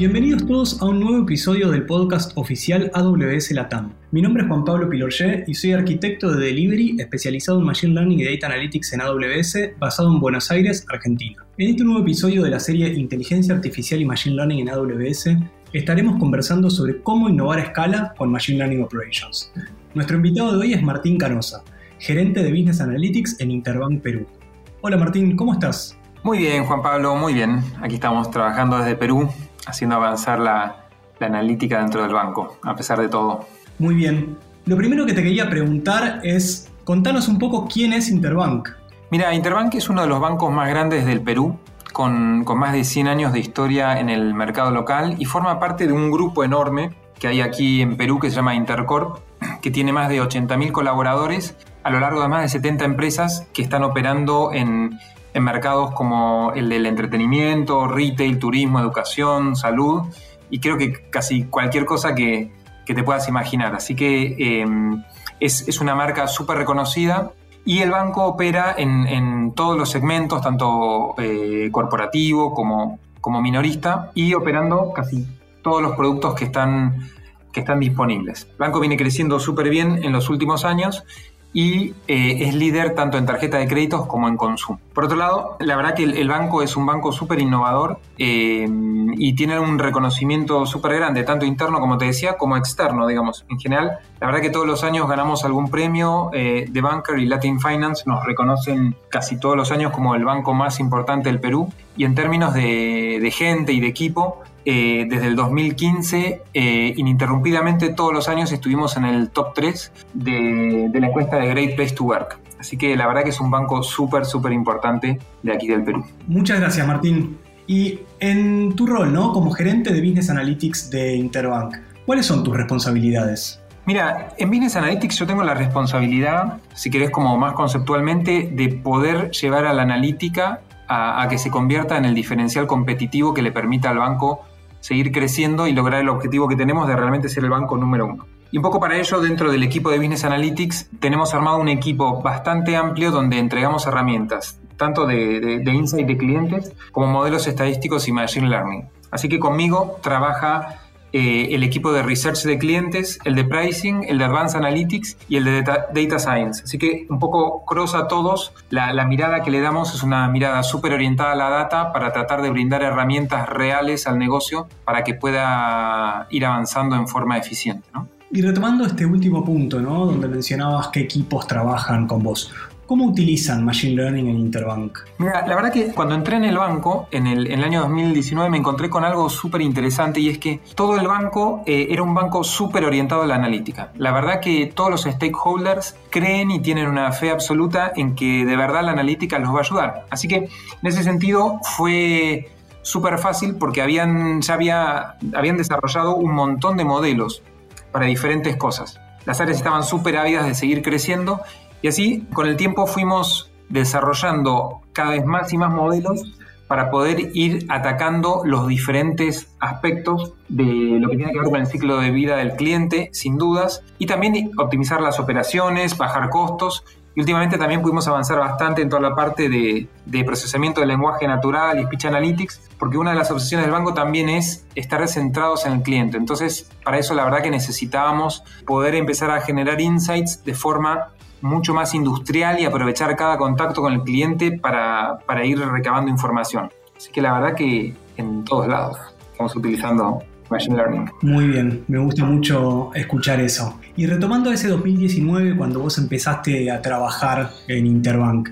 Bienvenidos todos a un nuevo episodio del podcast oficial AWS Latam. Mi nombre es Juan Pablo Pilorget y soy arquitecto de Delivery especializado en Machine Learning y Data Analytics en AWS basado en Buenos Aires, Argentina. En este nuevo episodio de la serie Inteligencia Artificial y Machine Learning en AWS estaremos conversando sobre cómo innovar a escala con Machine Learning Operations. Nuestro invitado de hoy es Martín Canosa, gerente de Business Analytics en Interbank Perú. Hola Martín, ¿cómo estás? Muy bien, Juan Pablo, muy bien. Aquí estamos trabajando desde Perú, haciendo avanzar la, analítica dentro del banco, a pesar de todo. Muy bien. Lo primero que te quería preguntar es, contanos un poco quién es Interbank. Mira, Interbank es uno de los bancos más grandes del Perú, con, con, más de 100 años de historia en el mercado local y forma parte de un grupo enorme que hay aquí en Perú que se llama Intercorp, que tiene más de 80.000 colaboradores a lo largo de más de 70 empresas que están operando en, en mercados como el del entretenimiento, retail, turismo, educación, salud y creo que casi cualquier cosa que, que te puedas imaginar. Así que em, es, es, una marca súper reconocida y el banco opera en, en todos los segmentos, tanto eh, corporativo como, como minorista, y operando casi todos los productos que están, que están disponibles. El banco viene creciendo súper bien en los últimos años y eh, es líder tanto en tarjeta de créditos como en consumo. Por otro lado, la verdad que el, banco es un banco súper innovador eh, y tiene un reconocimiento súper grande, tanto interno como te decía, como externo, digamos. En general, la verdad que todos los años ganamos algún premio. Eh, The Banker y Latin Finance nos reconocen casi todos los años como el banco más importante del Perú. Y en términos de, de gente y de equipo, eh, desde el 2015, eh, ininterrumpidamente todos los años estuvimos en el top 3 de, la encuesta de Great Place to Work. Así que la verdad que es un banco súper, súper importante de aquí del Perú. Muchas gracias, Martín. Y en tu rol, ¿no? Como gerente de Business Analytics de Interbank, ¿cuáles son tus responsabilidades? Mira, en Business Analytics yo tengo la responsabilidad, si querés como más conceptualmente, de poder llevar a la analítica a, a, que se convierta en el diferencial competitivo que le permita al banco seguir creciendo y lograr el objetivo que tenemos de realmente ser el banco número uno. Y un poco para ello, dentro del equipo de Business Analytics, tenemos armado un equipo bastante amplio donde entregamos herramientas, tanto de, de, insight de clientes como modelos estadísticos y machine learning. Así que conmigo trabaja eh, el equipo de research de clientes, el de pricing, el de advanced analytics y el de data, science. Así que un poco cross a todos. La, mirada que le damos es una mirada súper orientada a la data para tratar de brindar herramientas reales al negocio para que pueda ir avanzando en forma eficiente. Y retomando este último punto, ¿no? Donde mencionabas qué equipos trabajan con vos. ¿Cómo utilizan Machine Learning en Interbank? Mira, la verdad que cuando entré en el banco, en el, año 2019, me encontré con algo súper interesante y es que todo el banco eh, era un banco súper orientado a la analítica. La verdad que todos los stakeholders creen y tienen una fe absoluta en que de verdad la analítica los va a ayudar. Así que en ese sentido fue súper fácil porque habían, ya había, habían desarrollado un montón de modelos para diferentes cosas. Las áreas estaban súper ávidas de seguir creciendo y así, con el tiempo fuimos desarrollando cada vez más y más modelos para poder ir atacando los diferentes aspectos de lo que tiene que ver con el ciclo de vida del cliente, sin dudas, y también optimizar las operaciones, bajar costos. Y últimamente también pudimos avanzar bastante en toda la parte de, de procesamiento del lenguaje natural y speech analytics, porque una de las obsesiones del banco también es estar centrados en el cliente. Entonces, para eso la verdad que necesitábamos poder empezar a generar insights de forma mucho más industrial y aprovechar cada contacto con el cliente para, para, ir recabando información. Así que la verdad que en todos lados estamos utilizando Machine Learning. Muy bien, me gusta mucho escuchar eso. Y retomando ese 2019, cuando vos empezaste a trabajar en Interbank,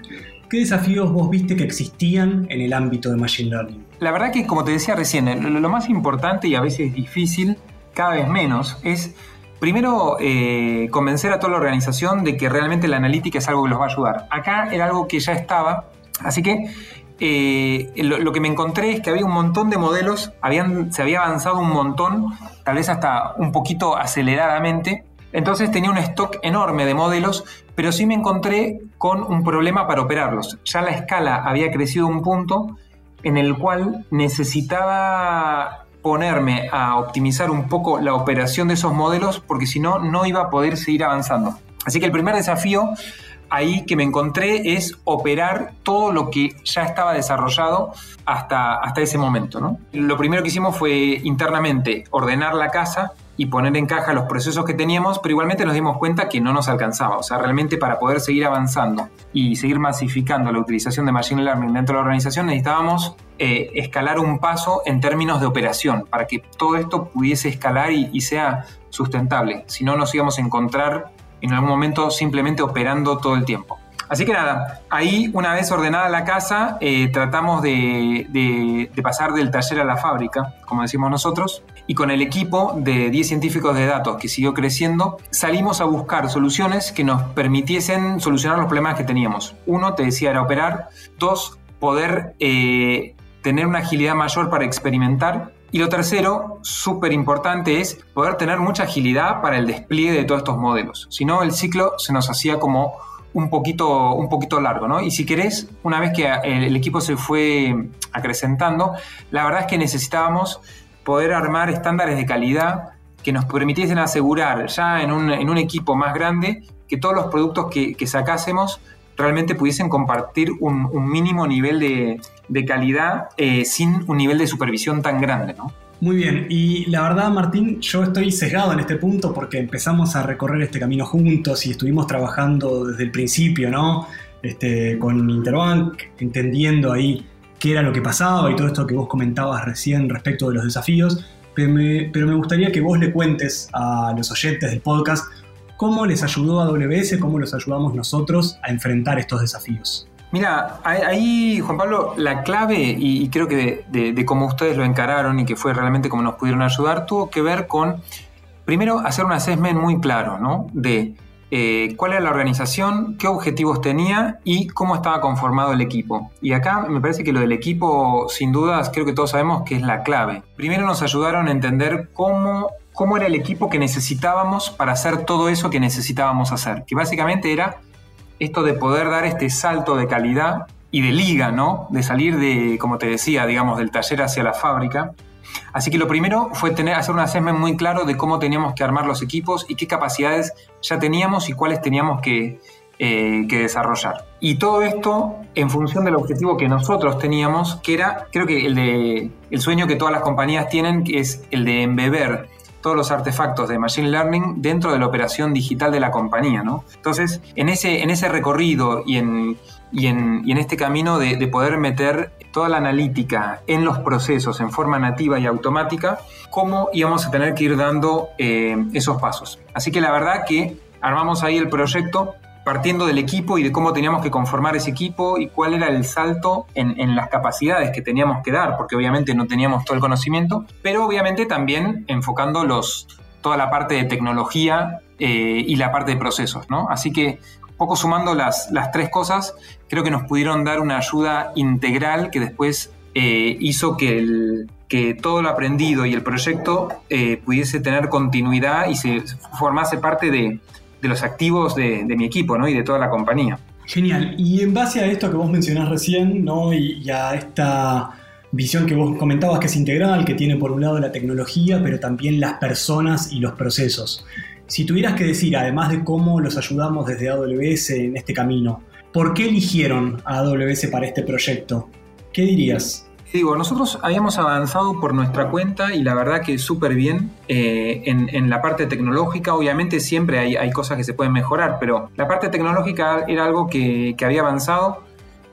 ¿qué desafíos vos viste que existían en el ámbito de Machine Learning? La verdad que, como te decía recién, lo, lo más importante y a veces difícil, cada vez menos, es Primero, eh, convencer a toda la organización de que realmente la analítica es algo que los va a ayudar. Acá era algo que ya estaba, así que eh, lo, que me encontré es que había un montón de modelos, se había avanzado un montón, tal vez hasta un poquito aceleradamente. Entonces tenía un stock enorme de modelos, pero sí me encontré con un problema para operarlos. Ya la escala había crecido un punto en el cual necesitaba ponerme a optimizar un poco la operación de esos modelos porque si no, no iba a poder seguir avanzando. Así que el primer desafío ahí que me encontré es operar todo lo que ya estaba desarrollado hasta, hasta ese momento. ¿no? Lo primero que hicimos fue internamente ordenar la casa y poner en caja los procesos que teníamos, pero igualmente nos dimos cuenta que no nos alcanzaba. O sea, realmente para poder seguir avanzando y seguir masificando la utilización de Machine Learning dentro de la organización necesitábamos eh, escalar un paso en términos de operación, para que todo esto pudiese escalar y, y sea sustentable. Si no, nos íbamos a encontrar en algún momento simplemente operando todo el tiempo. Así que nada, ahí una vez ordenada la casa, eh, tratamos de, pasar del taller a la fábrica, como decimos nosotros, y con el equipo de 10 científicos de datos que siguió creciendo, salimos a buscar soluciones que nos permitiesen solucionar los problemas que teníamos. Uno, te decía, era operar. Dos, poder eh, tener una agilidad mayor para experimentar y lo tercero, súper importante, es poder tener mucha agilidad para el despliegue de todos estos modelos. Si no, el ciclo se nos hacía como un poquito, un poquito largo, ¿no? Y si querés, una vez que el, equipo se fue acrecentando, la verdad es que necesitábamos poder armar estándares de calidad que nos permitiesen asegurar ya en un, en un equipo más grande que todos los productos que, que sacásemos realmente pudiesen compartir un, mínimo nivel de, calidad eh, sin un nivel de supervisión tan grande, ¿no? Muy bien, y la verdad Martín, yo estoy sesgado en este punto porque empezamos a recorrer este camino juntos y estuvimos trabajando desde el principio, ¿no? Este, con Interbank, entendiendo ahí qué era lo que pasaba y todo esto que vos comentabas recién respecto de los desafíos, pero me, pero me gustaría que vos le cuentes a los oyentes del podcast ¿Cómo les ayudó a AWS, cómo los ayudamos nosotros a enfrentar estos desafíos? Mira, ahí, Juan Pablo, la clave, y, creo que de, cómo ustedes lo encararon y que fue realmente como nos pudieron ayudar, tuvo que ver con, primero, hacer un assessment muy claro, ¿no? De eh, cuál era la organización, qué objetivos tenía y cómo estaba conformado el equipo. Y acá me parece que lo del equipo, sin dudas, creo que todos sabemos que es la clave. Primero nos ayudaron a entender cómo cómo era el equipo que necesitábamos para hacer todo eso que necesitábamos hacer. Que básicamente era esto de poder dar este salto de calidad y de liga, ¿no? De salir de, como te decía, digamos, del taller hacia la fábrica. Así que lo primero fue tener, hacer un assessment muy claro de cómo teníamos que armar los equipos y qué capacidades ya teníamos y cuáles teníamos que, eh, que desarrollar. Y todo esto en función del objetivo que nosotros teníamos, que era, creo que el, de, el sueño que todas las compañías tienen, que es el de embeber todos los artefactos de Machine Learning dentro de la operación digital de la compañía. ¿no? Entonces, en ese, en ese recorrido y en, y en, y en este camino de, poder meter toda la analítica en los procesos en forma nativa y automática, cómo íbamos a tener que ir dando eh, esos pasos. Así que la verdad que armamos ahí el proyecto partiendo del equipo y de cómo teníamos que conformar ese equipo y cuál era el salto en, las capacidades que teníamos que dar, porque obviamente no teníamos todo el conocimiento, pero obviamente también enfocando los, toda la parte de tecnología eh, y la parte de procesos, ¿no? Así que poco sumando las, las tres cosas, creo que nos pudieron dar una ayuda integral que después eh, hizo que, el, que todo lo aprendido y el proyecto eh, pudiese tener continuidad y se formase parte de, de los activos de, mi equipo ¿no? y de toda la compañía. Genial. Y en base a esto que vos mencionás recién, ¿no? y, a esta visión que vos comentabas que es integral, que tiene por un lado la tecnología, pero también las personas y los procesos. Si tuvieras que decir, además de cómo los ayudamos desde AWS en este camino, ¿por qué eligieron a AWS para este proyecto? ¿Qué dirías? Digo, nosotros habíamos avanzado por nuestra cuenta y la verdad que súper bien eh, en, la parte tecnológica. Obviamente siempre hay, cosas que se pueden mejorar, pero la parte tecnológica era algo que, había avanzado.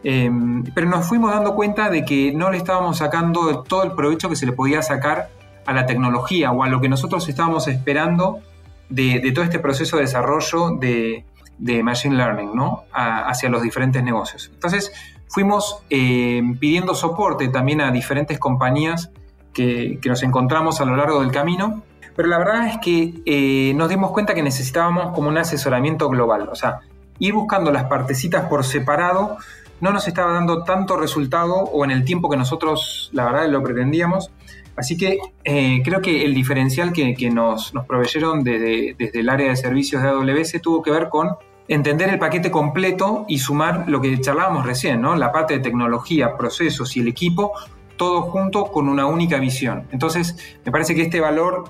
Em, pero nos fuimos dando cuenta de que no le estábamos sacando todo el provecho que se le podía sacar a la tecnología o a lo que nosotros estábamos esperando de, todo este proceso de desarrollo de, Machine Learning, ¿no? hacia los diferentes negocios. Entonces, fuimos eh, pidiendo soporte también a diferentes compañías que, nos encontramos a lo largo del camino, pero la verdad es que eh, nos dimos cuenta que necesitábamos como un asesoramiento global, o sea, ir buscando las partecitas por separado no nos estaba dando tanto resultado o en el tiempo que nosotros, la verdad, lo pretendíamos. Así que eh, creo que el diferencial que, nos, nos proveyeron desde, desde el área de servicios de AWS tuvo que ver con entender el paquete completo y sumar lo que charlábamos recién, ¿no? La parte de tecnología, procesos y el equipo, todo junto con una única visión. Entonces, me parece que este valor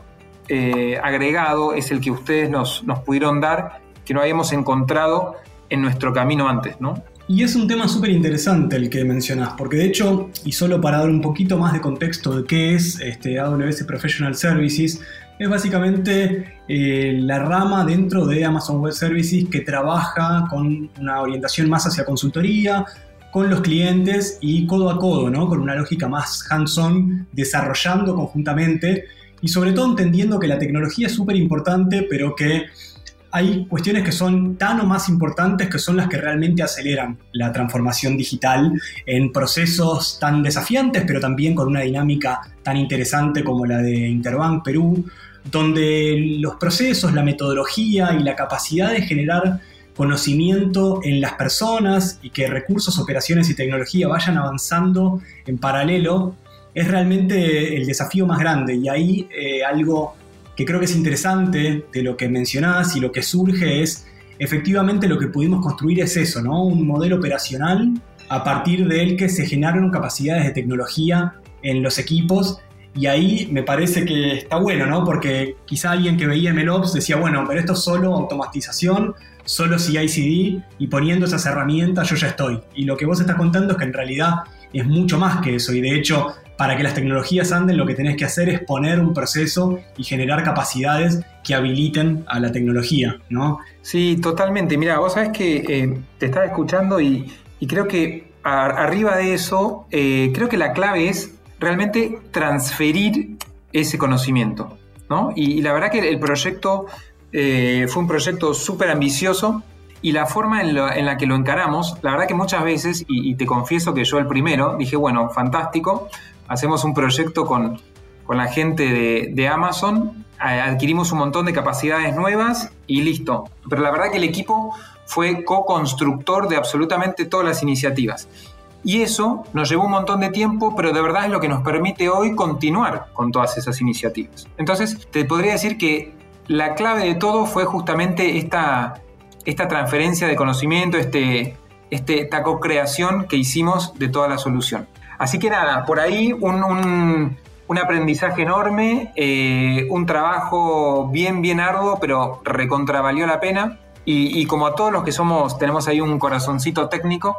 eh, agregado es el que ustedes nos, pudieron dar, que no habíamos encontrado en nuestro camino antes, ¿no? Y es un tema súper interesante el que mencionás, porque de hecho, y solo para dar un poquito más de contexto de qué es este AWS Professional Services, es básicamente eh, la rama dentro de Amazon Web Services que trabaja con una orientación más hacia consultoría, con los clientes y codo a codo, ¿no? con una lógica más hands-on, desarrollando conjuntamente y sobre todo entendiendo que la tecnología es súper importante, pero que hay cuestiones que son tan o más importantes que son las que realmente aceleran la transformación digital en procesos tan desafiantes, pero también con una dinámica tan interesante como la de Interbank Perú, donde los procesos, la metodología y la capacidad de generar conocimiento en las personas y que recursos, operaciones y tecnología vayan avanzando en paralelo, es realmente el desafío más grande. Y ahí eh, algo que creo que es interesante de lo que mencionás y lo que surge es efectivamente lo que pudimos construir es eso, ¿no? Un modelo operacional a partir del que se generaron capacidades de tecnología en los equipos y ahí me parece que está bueno, ¿no? Porque quizá alguien que veía MLOps decía, bueno, pero esto es solo automatización, solo CI/CD y poniendo esas herramientas yo ya estoy. Y lo que vos estás contando es que en realidad es mucho más que eso y de hecho para que las tecnologías anden, lo que tenés que hacer es poner un proceso y generar capacidades que habiliten a la tecnología, ¿no? Sí, totalmente. Mira, vos sabés que eh, te estaba escuchando y, creo que arriba de eso, eh, creo que la clave es realmente transferir ese conocimiento, ¿no? Y, la verdad que el proyecto eh, fue un proyecto súper ambicioso y la forma en, la que lo encaramos, la verdad que muchas veces, y, te confieso que yo el primero, dije, bueno, fantástico, hacemos un proyecto con, la gente de, Amazon, adquirimos un montón de capacidades nuevas y listo. Pero la verdad que el equipo fue co-constructor de absolutamente todas las iniciativas. Y eso nos llevó un montón de tiempo, pero de verdad es lo que nos permite hoy continuar con todas esas iniciativas. Entonces, te podría decir que la clave de todo fue justamente esta, esta transferencia de conocimiento, este, este, esta co-creación que hicimos de toda la solución. Así que nada, por ahí un, aprendizaje enorme, eh, un trabajo bien, bien arduo, pero recontravalió la pena. Y, como a todos los que somos, tenemos ahí un corazoncito técnico,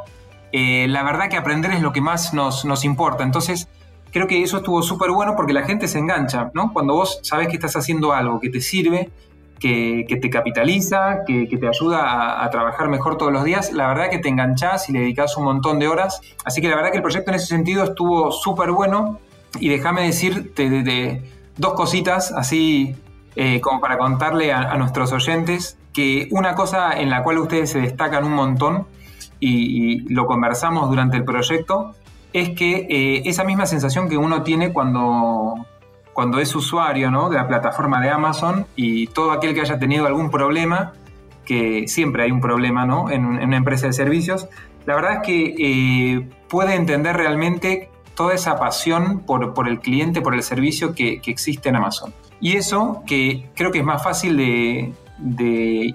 eh, la verdad que aprender es lo que más nos, nos importa. Entonces, creo que eso estuvo súper bueno porque la gente se engancha, ¿no? Cuando vos sabes que estás haciendo algo que te sirve, que, te capitaliza, que, te ayuda a, trabajar mejor todos los días, la verdad que te enganchás y le dedicas un montón de horas. Así que la verdad que el proyecto en ese sentido estuvo súper bueno. Y déjame decirte de, dos cositas así eh, como para contarle a, nuestros oyentes que una cosa en la cual ustedes se destacan un montón y, lo conversamos durante el proyecto es que eh, esa misma sensación que uno tiene cuando cuando es usuario ¿no? de la plataforma de Amazon y todo aquel que haya tenido algún problema, que siempre hay un problema ¿no? en, una empresa de servicios, la verdad es que eh, puede entender realmente toda esa pasión por, el cliente, por el servicio que, existe en Amazon. Y eso que creo que es más fácil de,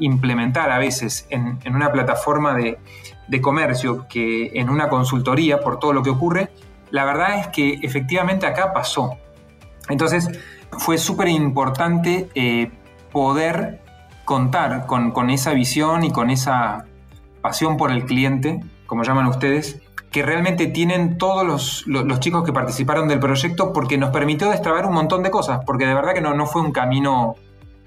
implementar a veces en, una plataforma de, de, comercio que en una consultoría por todo lo que ocurre, la verdad es que efectivamente acá pasó. Entonces fue súper importante eh, poder contar con, esa visión y con esa pasión por el cliente, como llaman ustedes, que realmente tienen todos los, chicos que participaron del proyecto porque nos permitió destrabar un montón de cosas, porque de verdad que no, fue un camino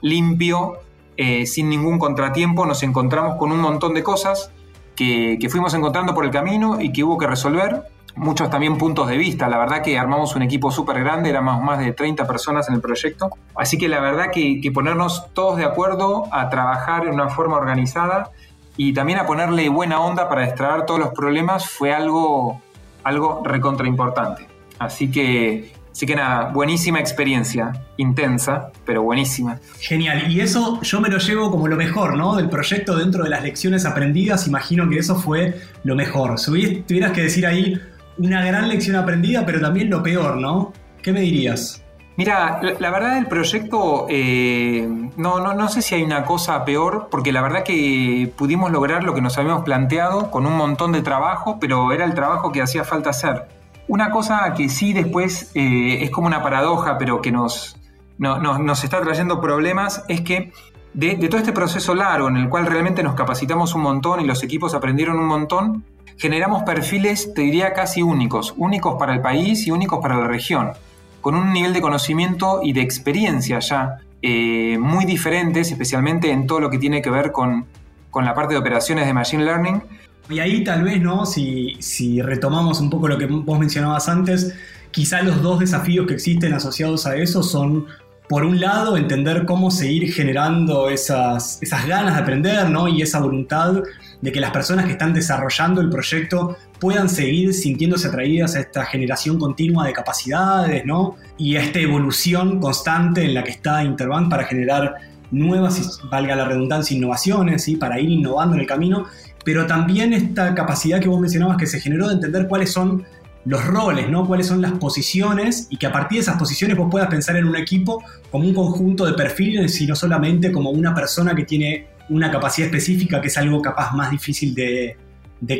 limpio, eh, sin ningún contratiempo, nos encontramos con un montón de cosas que fuimos encontrando por el camino y que hubo que resolver muchos también puntos de vista. La verdad que armamos un equipo súper grande, éramos más de 30 personas en el proyecto. Así que la verdad que, ponernos todos de acuerdo a trabajar en una forma organizada y también a ponerle buena onda para destrabar todos los problemas fue algo, algo recontra importante. Así que, así que nada, buenísima experiencia, intensa, pero buenísima. Genial, y eso yo me lo llevo como lo mejor, ¿no? Del proyecto dentro de las lecciones aprendidas, imagino que eso fue lo mejor. Si tuvieras que decir ahí una gran lección aprendida, pero también lo peor, ¿no? ¿Qué me dirías? Mira, la, verdad del proyecto, eh, no, no, no sé si hay una cosa peor, porque la verdad que pudimos lograr lo que nos habíamos planteado con un montón de trabajo, pero era el trabajo que hacía falta hacer. Una cosa que sí después eh, es como una paradoja, pero que nos, nos está trayendo problemas, es que de, todo este proceso largo en el cual realmente nos capacitamos un montón y los equipos aprendieron un montón, generamos perfiles, te diría, casi únicos, únicos para el país y únicos para la región, con un nivel de conocimiento y de experiencia ya eh, muy diferentes, especialmente en todo lo que tiene que ver con, con la parte de operaciones de Machine Learning. Y ahí tal vez, ¿no? Si, si retomamos un poco lo que vos mencionabas antes, quizá los dos desafíos que existen asociados a eso son por un lado, entender cómo seguir generando esas, ganas de aprender ¿no? y esa voluntad de que las personas que están desarrollando el proyecto puedan seguir sintiéndose atraídas a esta generación continua de capacidades ¿no? y a esta evolución constante en la que está Interbank para generar nuevas, valga la redundancia, innovaciones, ¿sí? para ir innovando en el camino, pero también esta capacidad que vos mencionabas que se generó de entender cuáles son los roles, ¿no? Cuáles son las posiciones y que a partir de esas posiciones vos puedas pensar en un equipo como un conjunto de perfiles y no solamente como una persona que tiene una capacidad específica que es algo capaz más difícil de,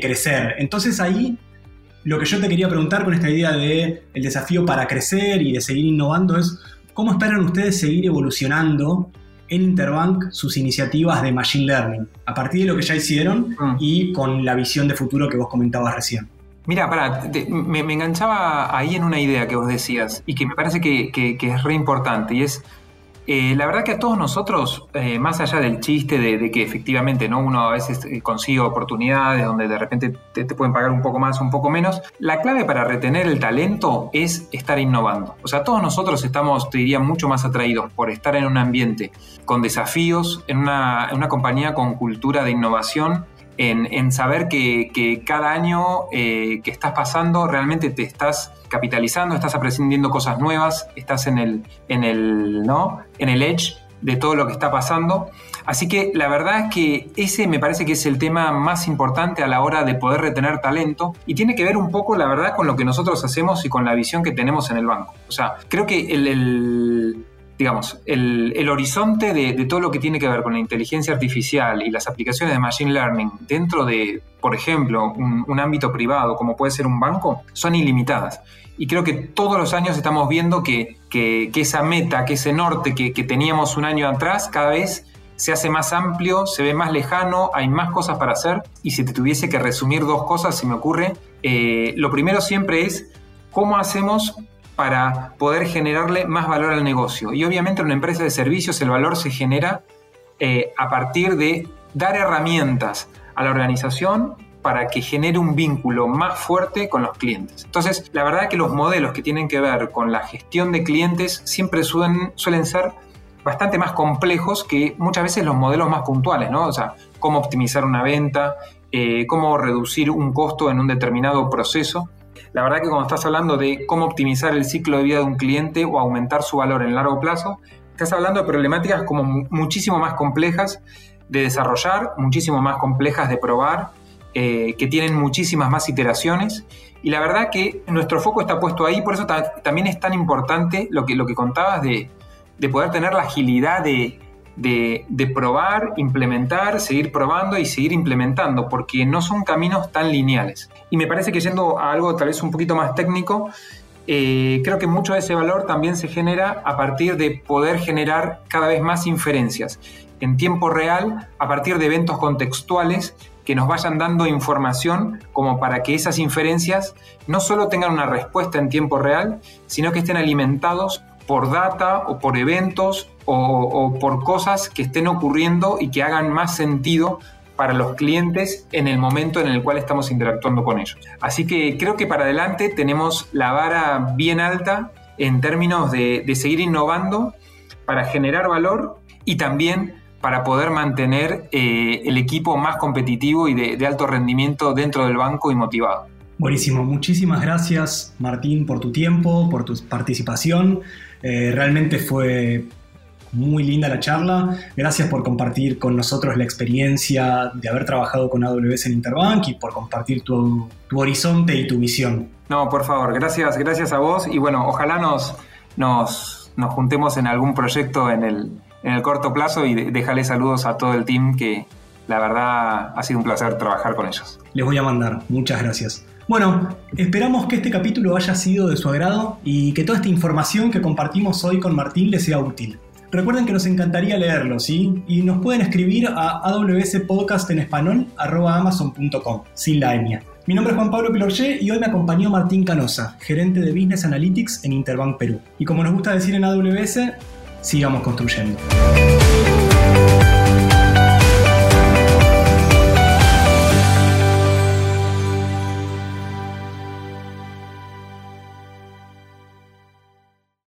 crecer. Entonces ahí lo que yo te quería preguntar con esta idea de el desafío para crecer y de seguir innovando es cómo esperan ustedes seguir evolucionando en Interbank sus iniciativas de Machine Learning, a partir de lo que ya hicieron mm. y con la visión de futuro que vos comentabas recién. Mira, para, me, enganchaba ahí en una idea que vos decías y que me parece que, es re importante y es, eh, la verdad que a todos nosotros, eh, más allá del chiste de, que efectivamente ¿no? uno a veces eh, consigue oportunidades donde de repente te, pueden pagar un poco más, un poco menos, la clave para retener el talento es estar innovando. O sea, todos nosotros estamos, te diría, mucho más atraídos por estar en un ambiente con desafíos, en una, en una compañía con cultura de innovación en, saber que, cada año eh, que estás pasando realmente te estás capitalizando, estás aprendiendo cosas nuevas, estás en el, en el, ¿no? en el edge de todo lo que está pasando. Así que la verdad es que ese me parece que es el tema más importante a la hora de poder retener talento y tiene que ver un poco, la verdad, con lo que nosotros hacemos y con la visión que tenemos en el banco. O sea, creo que el digamos, el, horizonte de, todo lo que tiene que ver con la inteligencia artificial y las aplicaciones de Machine Learning dentro de, por ejemplo, un, ámbito privado como puede ser un banco, son ilimitadas. Y creo que todos los años estamos viendo que, esa meta, que ese norte que, teníamos un año atrás, cada vez se hace más amplio, se ve más lejano, hay más cosas para hacer. Y si te tuviese que resumir dos cosas, se me ocurre, eh, lo primero siempre es cómo hacemos para poder generarle más valor al negocio. Y obviamente en una empresa de servicios el valor se genera eh, a partir de dar herramientas a la organización para que genere un vínculo más fuerte con los clientes. Entonces, la verdad que los modelos que tienen que ver con la gestión de clientes siempre suelen, suelen ser bastante más complejos que muchas veces los modelos más puntuales, ¿no? O sea, cómo optimizar una venta, eh, cómo reducir un costo en un determinado proceso. La verdad que cuando estás hablando de cómo optimizar el ciclo de vida de un cliente o aumentar su valor en largo plazo, estás hablando de problemáticas como muchísimo más complejas de desarrollar, muchísimo más complejas de probar, eh, que tienen muchísimas más iteraciones. Y la verdad que nuestro foco está puesto ahí, por eso también es tan importante lo que, lo que contabas de, de poder tener la agilidad de, de, probar, implementar, seguir probando y seguir implementando, porque no son caminos tan lineales. Y me parece que yendo a algo tal vez un poquito más técnico, eh, creo que mucho de ese valor también se genera a partir de poder generar cada vez más inferencias en tiempo real a partir de eventos contextuales que nos vayan dando información como para que esas inferencias no solo tengan una respuesta en tiempo real, sino que estén alimentados por data o por eventos o, por cosas que estén ocurriendo y que hagan más sentido para los clientes en el momento en el cual estamos interactuando con ellos. Así que creo que para adelante tenemos la vara bien alta en términos de, seguir innovando para generar valor y también para poder mantener eh, el equipo más competitivo y de, de alto rendimiento dentro del banco y motivado. Buenísimo, muchísimas gracias Martín por tu tiempo, por tu participación. Eh, realmente fue muy linda la charla. Gracias por compartir con nosotros la experiencia de haber trabajado con AWS en Interbank y por compartir tu, horizonte y tu visión. No, por favor, gracias, gracias a vos y bueno, ojalá nos, nos, juntemos en algún proyecto en el, en el corto plazo y déjale saludos a todo el team que la verdad ha sido un placer trabajar con ellos. Les voy a mandar, muchas gracias. Bueno, esperamos que este capítulo haya sido de su agrado y que toda esta información que compartimos hoy con Martín le sea útil. Recuerden que nos encantaría leerlo, ¿sí? Y nos pueden escribir a amazon.com, sin la etnia. Mi nombre es Juan Pablo Pilorché y hoy me acompañó Martín Canosa, gerente de Business Analytics en Interbank Perú. Y como nos gusta decir en AWS, sigamos construyendo.